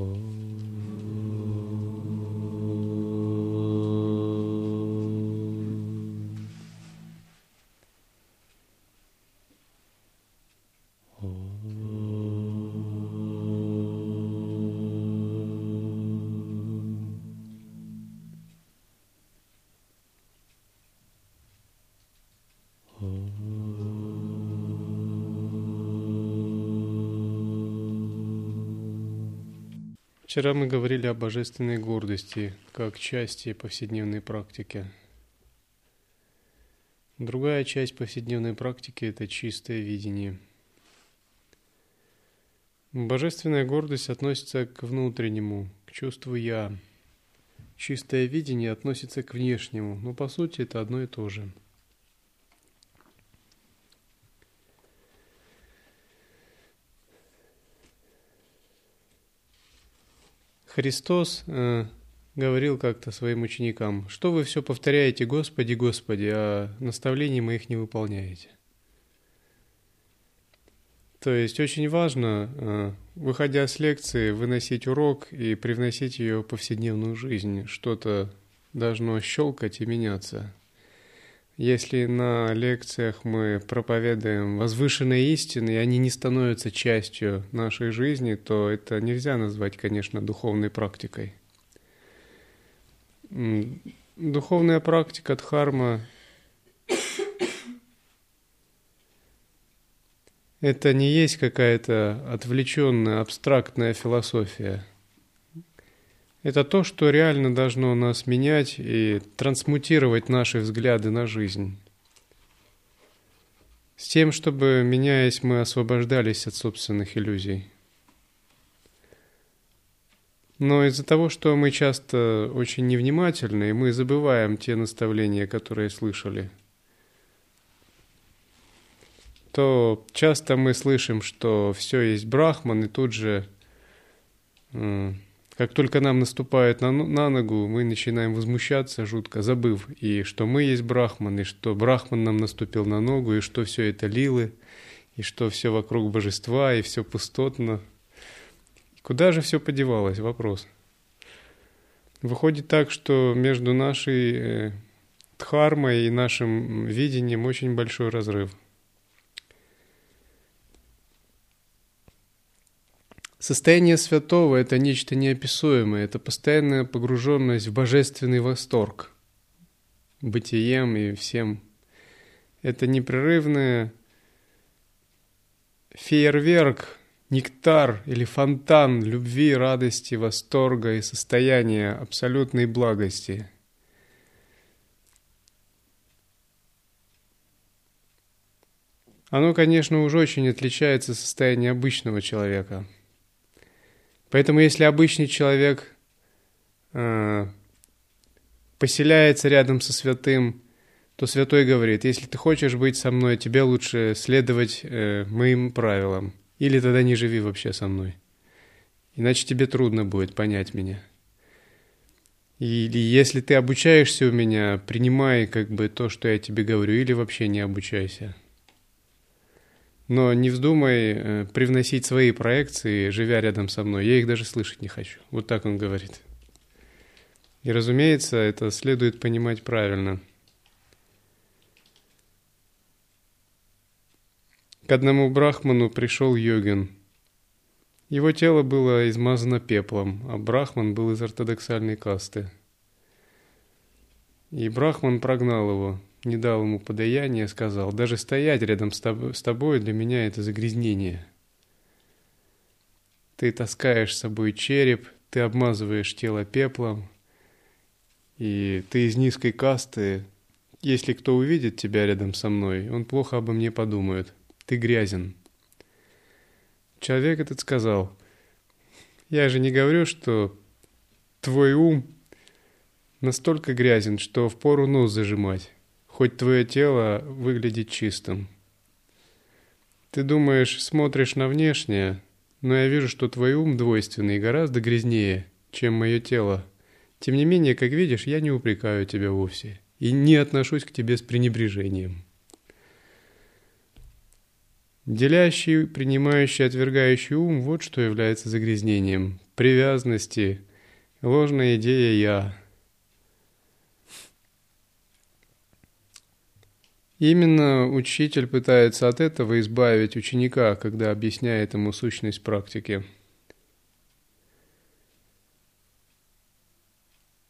Oh. Вчера мы говорили о божественной гордости как части повседневной практики. Другая часть повседневной практики – это чистое видение. Божественная гордость относится к внутреннему, к чувству «я». Чистое видение относится к внешнему, но по сути это одно и то же – Христос э, говорил как-то своим ученикам, что вы все повторяете «Господи, Господи», а наставлений моих не выполняете. То есть очень важно, э, выходя с лекции, выносить урок и привносить ее в повседневную жизнь. Что-то должно щелкать и меняться. Если на лекциях мы проповедуем возвышенные истины, и они не становятся частью нашей жизни, то это нельзя назвать, конечно, духовной практикой. Духовная практика дхарма – это не есть какая-то отвлеченная, абстрактная философия – это то, что реально должно нас менять и трансмутировать наши взгляды на жизнь. С тем, чтобы, меняясь, мы освобождались от собственных иллюзий. Но из-за того, что мы часто очень невнимательны, мы забываем те наставления, которые слышали, то часто мы слышим, что все есть брахман, и тут же как только нам наступает на, на ногу, мы начинаем возмущаться жутко, забыв и что мы есть брахман, и что брахман нам наступил на ногу, и что все это лилы, и что все вокруг божества, и все пустотно. Куда же все подевалось? Вопрос. Выходит так, что между нашей э, дхармой и нашим видением очень большой разрыв – Состояние святого – это нечто неописуемое, это постоянная погруженность в божественный восторг бытием и всем. Это непрерывный фейерверк, нектар или фонтан любви, радости, восторга и состояния абсолютной благости. Оно, конечно, уже очень отличается от состояния обычного человека – Поэтому если обычный человек э, поселяется рядом со святым, то святой говорит, если ты хочешь быть со мной, тебе лучше следовать э, моим правилам, или тогда не живи вообще со мной. Иначе тебе трудно будет понять меня. Или если ты обучаешься у меня, принимай как бы то, что я тебе говорю, или вообще не обучайся. Но не вздумай э, привносить свои проекции, живя рядом со мной. Я их даже слышать не хочу. Вот так он говорит. И, разумеется, это следует понимать правильно. К одному брахману пришел йогин. Его тело было измазано пеплом, а брахман был из ортодоксальной касты. И брахман прогнал его – не дал ему подаяния, сказал, даже стоять рядом с тобой для меня это загрязнение. Ты таскаешь с собой череп, ты обмазываешь тело пеплом, и ты из низкой касты. Если кто увидит тебя рядом со мной, он плохо обо мне подумает. Ты грязен. Человек этот сказал, я же не говорю, что твой ум настолько грязен, что впору нос зажимать хоть твое тело выглядит чистым. Ты думаешь, смотришь на внешнее, но я вижу, что твой ум двойственный и гораздо грязнее, чем мое тело. Тем не менее, как видишь, я не упрекаю тебя вовсе и не отношусь к тебе с пренебрежением. Делящий, принимающий, отвергающий ум – вот что является загрязнением привязанности, ложная идея «я». Именно учитель пытается от этого избавить ученика, когда объясняет ему сущность практики.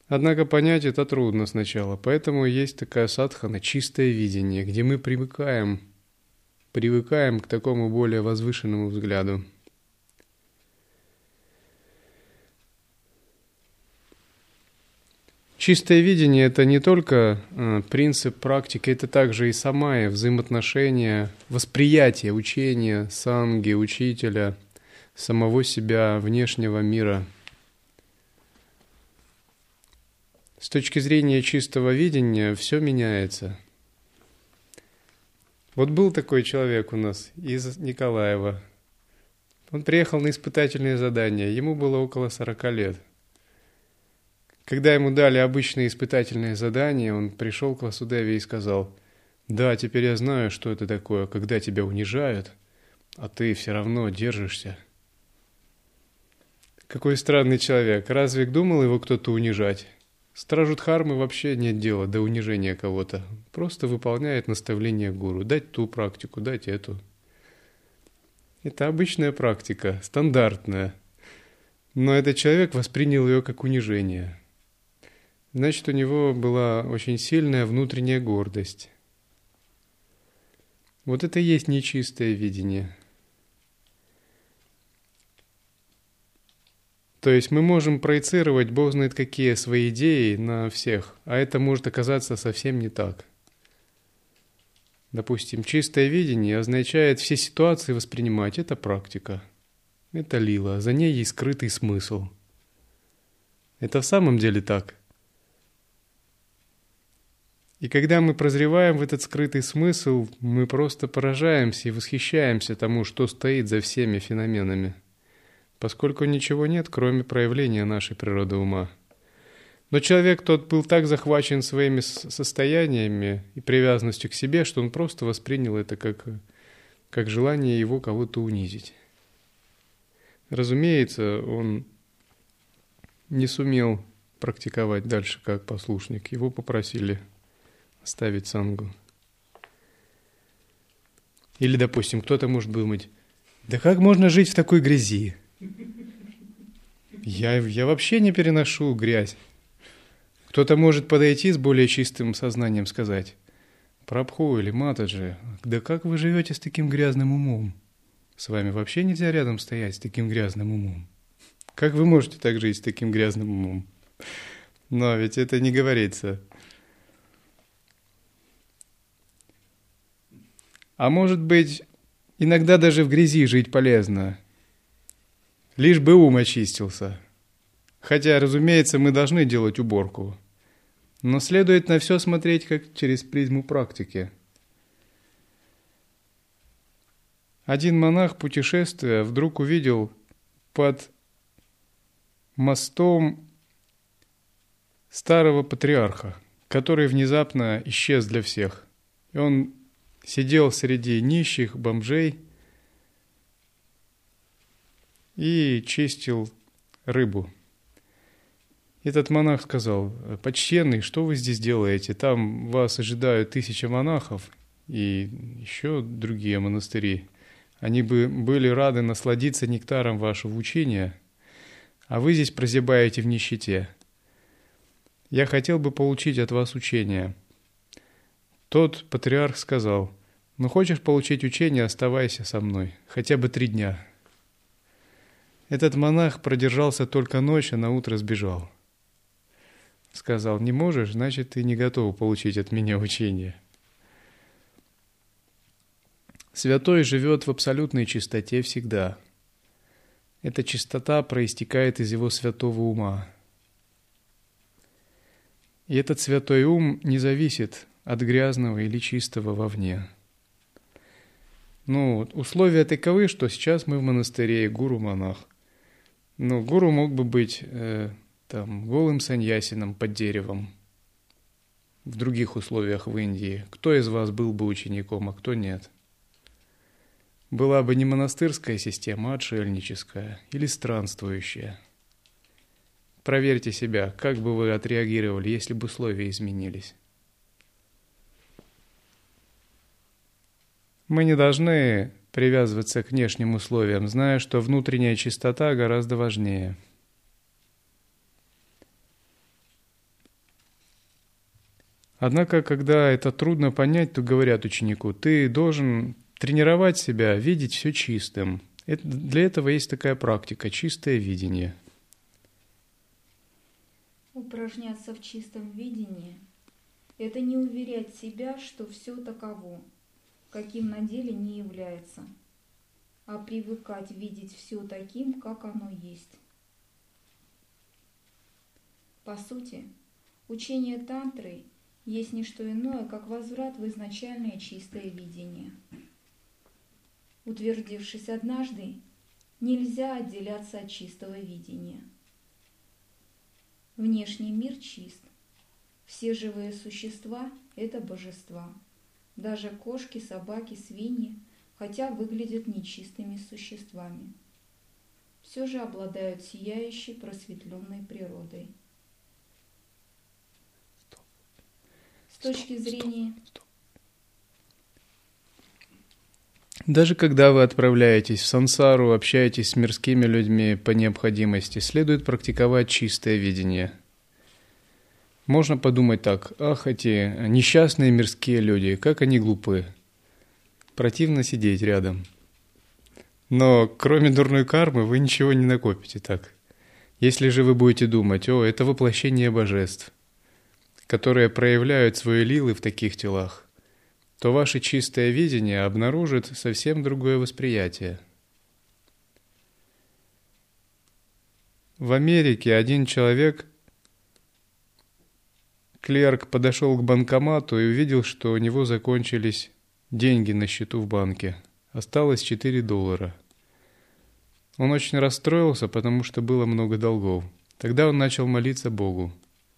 Однако понять это трудно сначала, поэтому есть такая садхана, чистое видение, где мы привыкаем, привыкаем к такому более возвышенному взгляду. Чистое видение – это не только э, принцип практики, это также и самая взаимоотношения, восприятие учения, санги, учителя, самого себя, внешнего мира. С точки зрения чистого видения все меняется. Вот был такой человек у нас из Николаева. Он приехал на испытательное задание, ему было около 40 лет – когда ему дали обычные испытательные задания, он пришел к Васудеве и сказал, «Да, теперь я знаю, что это такое, когда тебя унижают, а ты все равно держишься». Какой странный человек. Разве думал его кто-то унижать? Стражу Дхармы вообще нет дела до унижения кого-то. Просто выполняет наставление гуру. Дать ту практику, дать эту. Это обычная практика, стандартная. Но этот человек воспринял ее как унижение. Значит, у него была очень сильная внутренняя гордость. Вот это и есть нечистое видение. То есть мы можем проецировать, Бог знает какие, свои идеи на всех, а это может оказаться совсем не так. Допустим, чистое видение означает все ситуации воспринимать. Это практика. Это лила. За ней есть скрытый смысл. Это в самом деле так. И когда мы прозреваем в этот скрытый смысл, мы просто поражаемся и восхищаемся тому, что стоит за всеми феноменами, поскольку ничего нет, кроме проявления нашей природы ума. Но человек тот был так захвачен своими состояниями и привязанностью к себе, что он просто воспринял это как, как желание его кого-то унизить. Разумеется, он не сумел практиковать дальше как послушник. Его попросили ставить сангу. Или, допустим, кто-то может думать, да как можно жить в такой грязи? Я, я вообще не переношу грязь. Кто-то может подойти с более чистым сознанием сказать, Прабху или Матаджи, да как вы живете с таким грязным умом? С вами вообще нельзя рядом стоять с таким грязным умом. Как вы можете так жить с таким грязным умом? Но ведь это не говорится. А может быть, иногда даже в грязи жить полезно, лишь бы ум очистился. Хотя, разумеется, мы должны делать уборку. Но следует на все смотреть как через призму практики. Один монах, путешествуя, вдруг увидел под мостом старого патриарха, который внезапно исчез для всех. И он сидел среди нищих бомжей и чистил рыбу. Этот монах сказал, «Почтенный, что вы здесь делаете? Там вас ожидают тысячи монахов и еще другие монастыри. Они бы были рады насладиться нектаром вашего учения, а вы здесь прозябаете в нищете. Я хотел бы получить от вас учение». Тот патриарх сказал, «Ну хочешь получить учение, оставайся со мной, хотя бы три дня». Этот монах продержался только ночь, а на утро сбежал. Сказал, не можешь, значит, ты не готов получить от меня учение. Святой живет в абсолютной чистоте всегда. Эта чистота проистекает из его святого ума. И этот святой ум не зависит от грязного или чистого вовне. Ну, условия таковы, что сейчас мы в монастыре, гуру-монах. Ну, гуру мог бы быть э, там голым саньясином под деревом в других условиях в Индии. Кто из вас был бы учеником, а кто нет? была бы не монастырская система, а отшельническая или странствующая. Проверьте себя, как бы вы отреагировали, если бы условия изменились. Мы не должны привязываться к внешним условиям, зная, что внутренняя чистота гораздо важнее. Однако, когда это трудно понять, то говорят ученику, ты должен тренировать себя, видеть все чистым. Это, для этого есть такая практика, чистое видение. Упражняться в чистом видении – это не уверять себя, что все таково, каким на деле не является, а привыкать видеть все таким, как оно есть. По сути, учение тантры есть не что иное, как возврат в изначальное чистое видение. Утвердившись однажды, нельзя отделяться от чистого видения. Внешний мир чист. Все живые существа – это божества – даже кошки, собаки, свиньи, хотя выглядят нечистыми существами, все же обладают сияющей просветленной природой. С точки зрения... Даже когда вы отправляетесь в сансару, общаетесь с мирскими людьми по необходимости, следует практиковать чистое видение – можно подумать так, ах, эти несчастные мирские люди, как они глупы. Противно сидеть рядом. Но кроме дурной кармы вы ничего не накопите так. Если же вы будете думать, о, это воплощение божеств, которые проявляют свои лилы в таких телах, то ваше чистое видение обнаружит совсем другое восприятие. В Америке один человек Клерк подошел к банкомату и увидел, что у него закончились деньги на счету в банке. Осталось 4 доллара. Он очень расстроился, потому что было много долгов. Тогда он начал молиться Богу,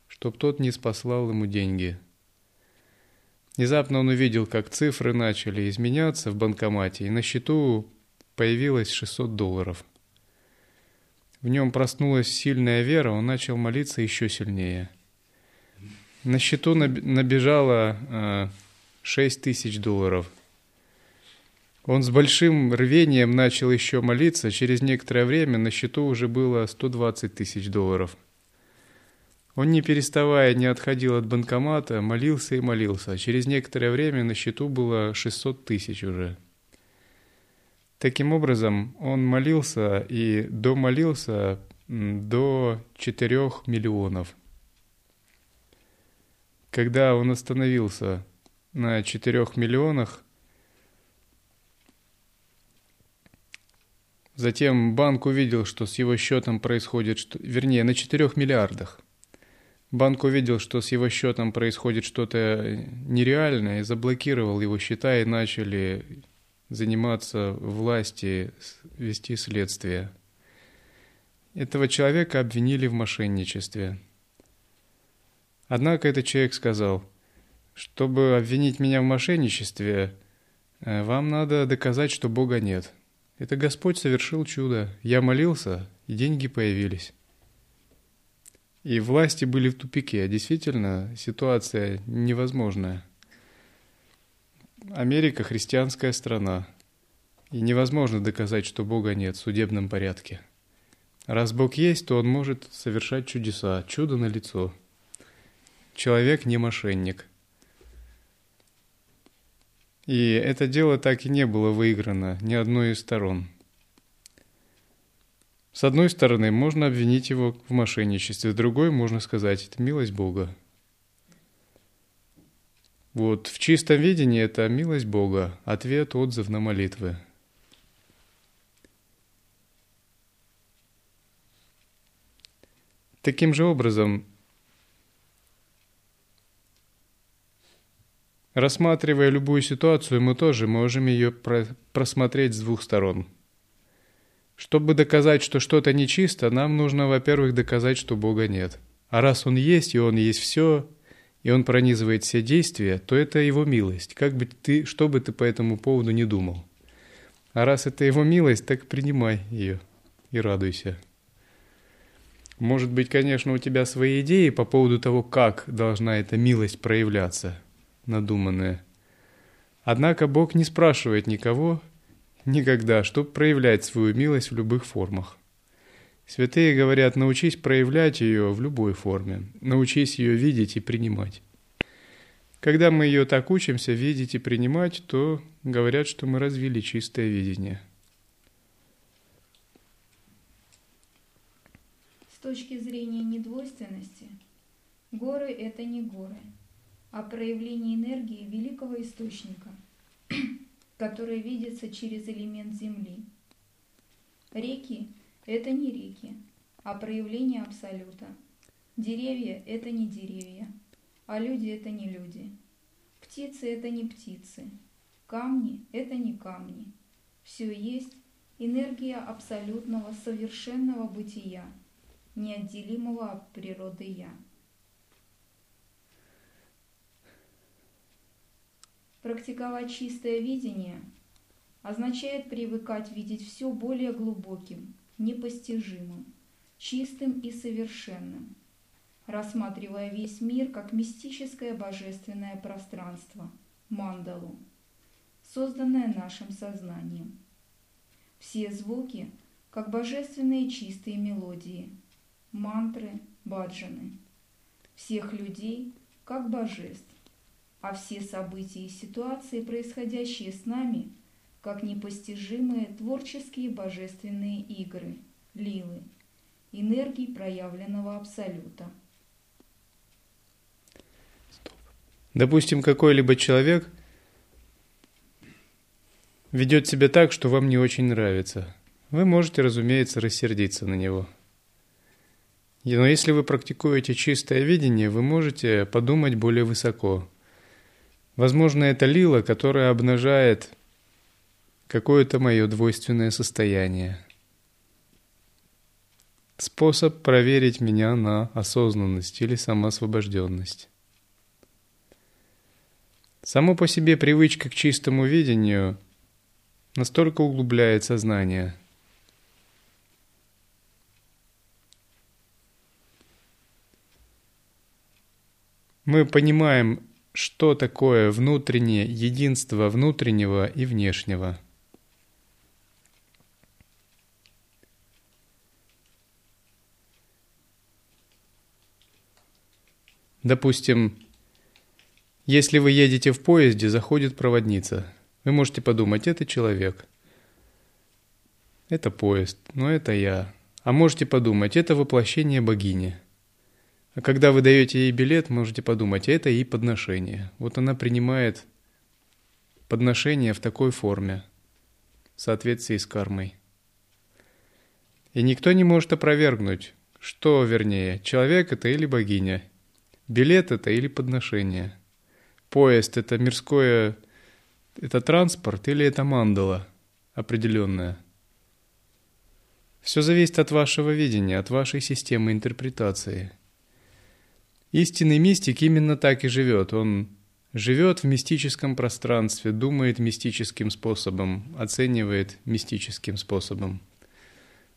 чтоб тот не спаслал ему деньги. Внезапно он увидел, как цифры начали изменяться в банкомате, и на счету появилось 600 долларов. В нем проснулась сильная вера, он начал молиться еще сильнее – на счету набежало 6 а, тысяч долларов. Он с большим рвением начал еще молиться. Через некоторое время на счету уже было 120 тысяч долларов. Он, не переставая, не отходил от банкомата, молился и молился. Через некоторое время на счету было 600 тысяч уже. Таким образом, он молился и домолился до 4 миллионов – когда он остановился на 4 миллионах, затем банк увидел, что с его счетом происходит, что, вернее, на 4 миллиардах. Банк увидел, что с его счетом происходит что-то нереальное, и заблокировал его счета, и начали заниматься власти, вести следствие. Этого человека обвинили в мошенничестве – Однако этот человек сказал, чтобы обвинить меня в мошенничестве, э, вам надо доказать, что Бога нет. Это Господь совершил чудо. Я молился, и деньги появились. И власти были в тупике. Действительно, ситуация невозможная. Америка – христианская страна. И невозможно доказать, что Бога нет в судебном порядке. Раз Бог есть, то Он может совершать чудеса. Чудо на лицо человек не мошенник. И это дело так и не было выиграно ни одной из сторон. С одной стороны, можно обвинить его в мошенничестве, с другой можно сказать, это милость Бога. Вот в чистом видении это милость Бога, ответ, отзыв на молитвы. Таким же образом, Рассматривая любую ситуацию, мы тоже можем ее просмотреть с двух сторон. Чтобы доказать, что что-то нечисто, нам нужно, во-первых, доказать, что Бога нет. А раз Он есть, и Он есть все, и Он пронизывает все действия, то это Его милость, как бы ты, что бы ты по этому поводу не думал. А раз это его милость, так принимай ее и радуйся. Может быть, конечно, у тебя свои идеи по поводу того, как должна эта милость проявляться, надуманная. Однако Бог не спрашивает никого никогда, чтобы проявлять свою милость в любых формах. Святые говорят, научись проявлять ее в любой форме, научись ее видеть и принимать. Когда мы ее так учимся видеть и принимать, то говорят, что мы развили чистое видение. С точки зрения недвойственности, горы – это не горы, а проявление энергии великого источника, который видится через элемент Земли. Реки – это не реки, а проявление Абсолюта. Деревья – это не деревья, а люди – это не люди. Птицы – это не птицы, камни – это не камни. Все есть энергия абсолютного совершенного бытия, неотделимого от природы «Я». Практиковать чистое видение означает привыкать видеть все более глубоким, непостижимым, чистым и совершенным, рассматривая весь мир как мистическое божественное пространство, мандалу, созданное нашим сознанием. Все звуки как божественные чистые мелодии, мантры, баджаны. Всех людей как божеств, а все события и ситуации, происходящие с нами, как непостижимые творческие божественные игры, лилы, энергии проявленного Абсолюта – Допустим, какой-либо человек ведет себя так, что вам не очень нравится. Вы можете, разумеется, рассердиться на него. Но если вы практикуете чистое видение, вы можете подумать более высоко. Возможно, это лила, которая обнажает какое-то мое двойственное состояние. Способ проверить меня на осознанность или самоосвобожденность. Само по себе привычка к чистому видению настолько углубляет сознание. Мы понимаем, что такое внутреннее единство внутреннего и внешнего. Допустим, если вы едете в поезде, заходит проводница. Вы можете подумать, это человек. Это поезд, но это я. А можете подумать, это воплощение богини. А когда вы даете ей билет, можете подумать, это ей подношение. Вот она принимает подношение в такой форме, в соответствии с кармой. И никто не может опровергнуть, что вернее, человек это или богиня, билет это или подношение – поезд это мирское, это транспорт или это мандала определенная? Все зависит от вашего видения, от вашей системы интерпретации. Истинный мистик именно так и живет. Он живет в мистическом пространстве, думает мистическим способом, оценивает мистическим способом.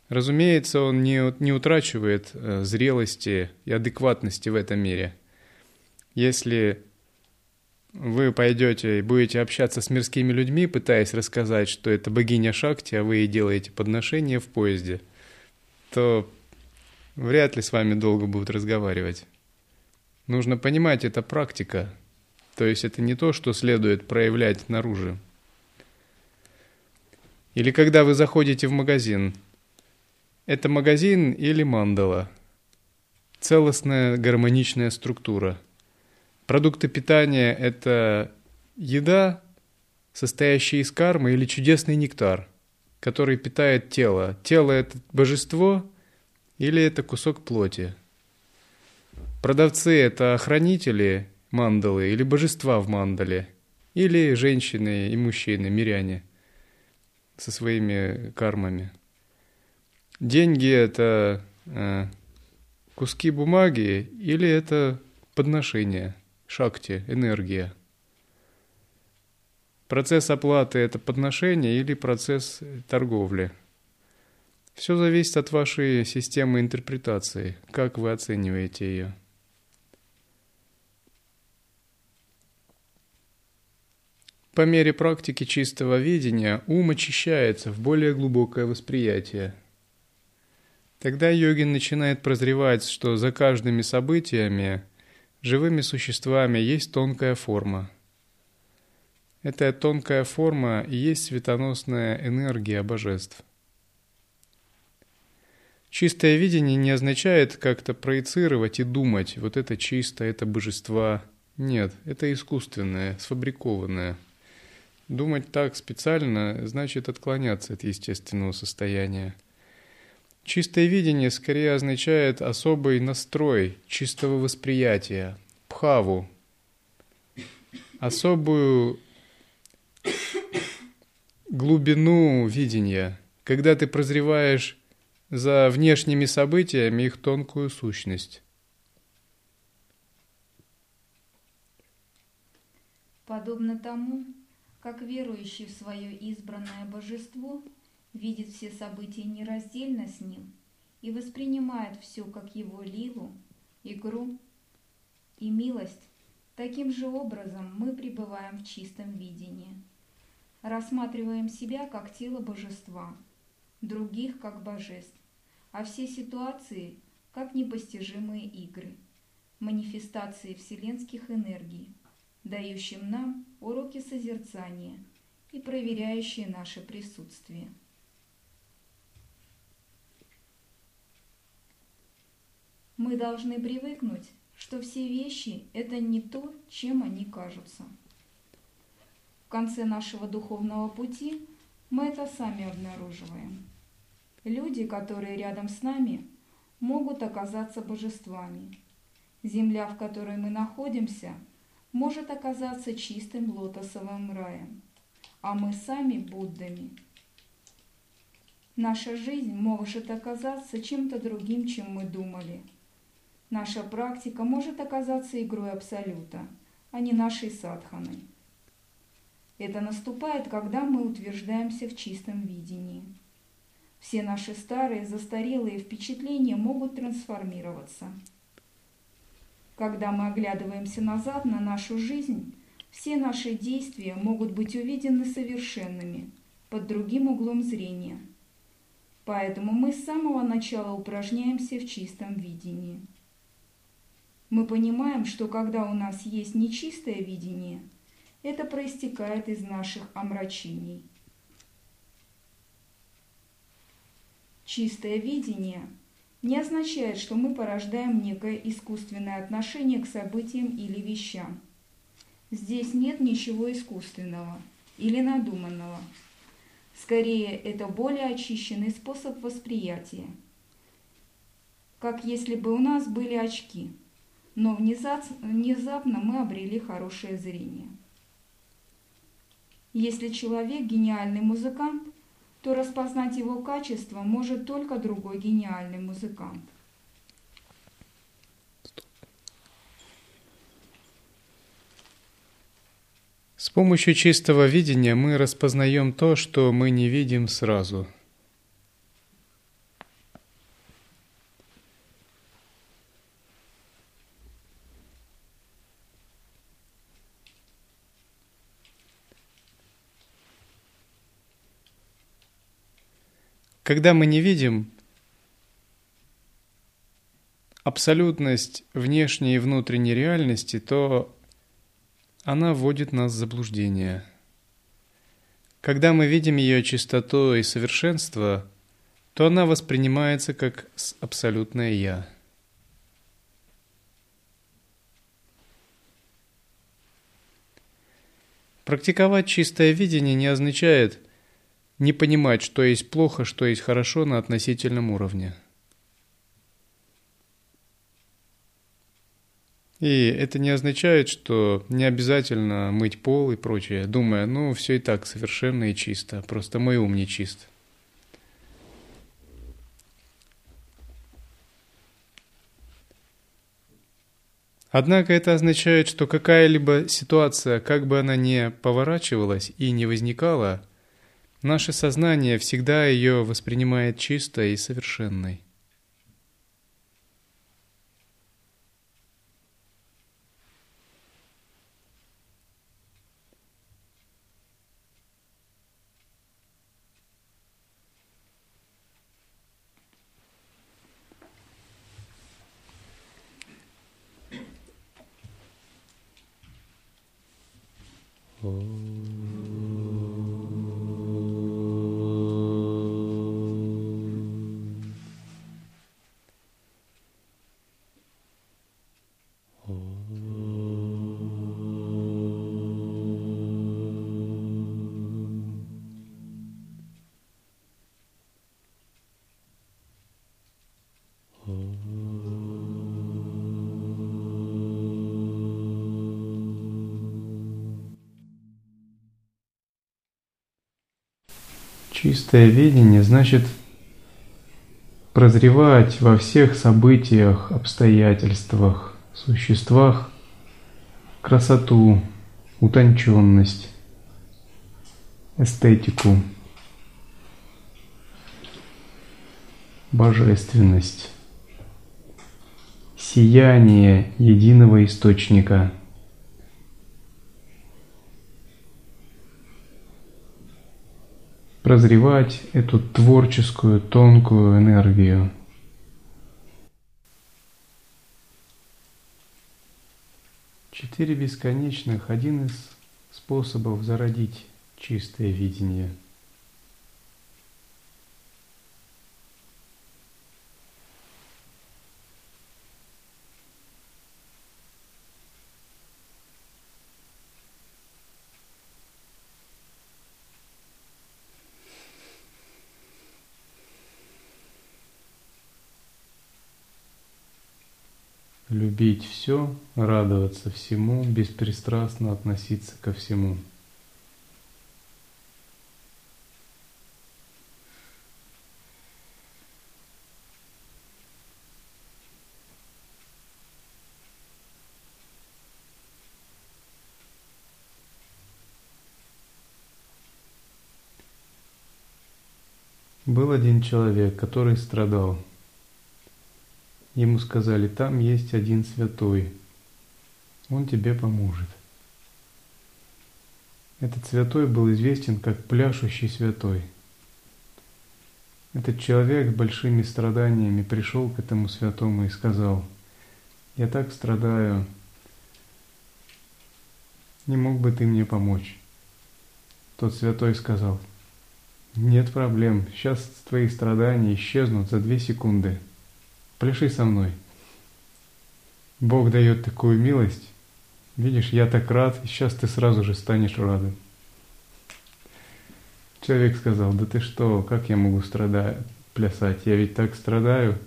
Разумеется, он не, не утрачивает э, зрелости и адекватности в этом мире. Если вы пойдете и будете общаться с мирскими людьми, пытаясь рассказать, что это богиня Шакти, а вы ей делаете подношение в поезде, то вряд ли с вами долго будут разговаривать. Нужно понимать, это практика. То есть это не то, что следует проявлять наружу. Или когда вы заходите в магазин. Это магазин или мандала. Целостная гармоничная структура – Продукты питания – это еда, состоящая из кармы, или чудесный нектар, который питает тело. Тело – это божество или это кусок плоти. Продавцы – это охранители мандалы или божества в мандале, или женщины и мужчины, миряне со своими кармами. Деньги – это э, куски бумаги или это подношение – шакти, энергия. Процесс оплаты – это подношение или процесс торговли. Все зависит от вашей системы интерпретации, как вы оцениваете ее. По мере практики чистого видения ум очищается в более глубокое восприятие. Тогда йогин начинает прозревать, что за каждыми событиями, живыми существами есть тонкая форма. Эта тонкая форма и есть светоносная энергия божеств. Чистое видение не означает как-то проецировать и думать, вот это чисто, это божества. Нет, это искусственное, сфабрикованное – Думать так специально значит отклоняться от естественного состояния. Чистое видение скорее означает особый настрой чистого восприятия, пхаву, особую глубину видения, когда ты прозреваешь за внешними событиями их тонкую сущность. Подобно тому, как верующий в свое избранное божество видит все события нераздельно с ним и воспринимает все как его лилу, игру и милость, таким же образом мы пребываем в чистом видении. Рассматриваем себя как тело божества, других как божеств, а все ситуации как непостижимые игры, манифестации вселенских энергий – дающим нам уроки созерцания и проверяющие наше присутствие. Мы должны привыкнуть, что все вещи – это не то, чем они кажутся. В конце нашего духовного пути мы это сами обнаруживаем. Люди, которые рядом с нами, могут оказаться божествами. Земля, в которой мы находимся – может оказаться чистым лотосовым раем, а мы сами Буддами. Наша жизнь может оказаться чем-то другим, чем мы думали. Наша практика может оказаться игрой Абсолюта, а не нашей садханой. Это наступает, когда мы утверждаемся в чистом видении. Все наши старые, застарелые впечатления могут трансформироваться – когда мы оглядываемся назад на нашу жизнь, все наши действия могут быть увидены совершенными, под другим углом зрения. Поэтому мы с самого начала упражняемся в чистом видении. Мы понимаем, что когда у нас есть нечистое видение, это проистекает из наших омрачений. Чистое видение – не означает, что мы порождаем некое искусственное отношение к событиям или вещам. Здесь нет ничего искусственного или надуманного. Скорее, это более очищенный способ восприятия. Как если бы у нас были очки, но внезапно мы обрели хорошее зрение. Если человек гениальный музыкант, то распознать его качество может только другой гениальный музыкант. С помощью чистого видения мы распознаем то, что мы не видим сразу – Когда мы не видим абсолютность внешней и внутренней реальности, то она вводит нас в заблуждение. Когда мы видим ее чистоту и совершенство, то она воспринимается как абсолютное «я». Практиковать чистое видение не означает – не понимать, что есть плохо, что есть хорошо на относительном уровне. И это не означает, что не обязательно мыть пол и прочее, думая, ну, все и так совершенно и чисто, просто мой ум не чист. Однако это означает, что какая-либо ситуация, как бы она ни поворачивалась и не возникала, наше сознание всегда ее воспринимает чистой и совершенной. Чистое видение значит прозревать во всех событиях, обстоятельствах, существах красоту, утонченность, эстетику, божественность, сияние единого источника – прозревать эту творческую, тонкую энергию. Четыре бесконечных – один из способов зародить чистое видение – любить все, радоваться всему, беспристрастно относиться ко всему. Был один человек, который страдал – Ему сказали, там есть один святой, он тебе поможет. Этот святой был известен как пляшущий святой. Этот человек с большими страданиями пришел к этому святому и сказал, я так страдаю, не мог бы ты мне помочь? Тот святой сказал, нет проблем, сейчас твои страдания исчезнут за две секунды – Пляши со мной. Бог дает такую милость. Видишь, я так рад, и сейчас ты сразу же станешь радым. Человек сказал, да ты что, как я могу страдать, плясать? Я ведь так страдаю.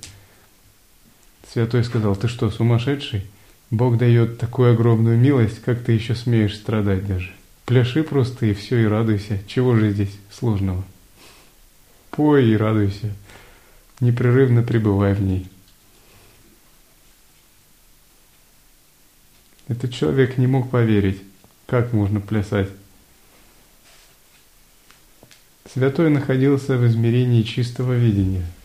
Святой сказал, ты что, сумасшедший? Бог дает такую огромную милость, как ты еще смеешь страдать даже. Пляши просто и все, и радуйся. Чего же здесь сложного? Пой и радуйся. Непрерывно пребывай в ней. Этот человек не мог поверить, как можно плясать. Святой находился в измерении чистого видения –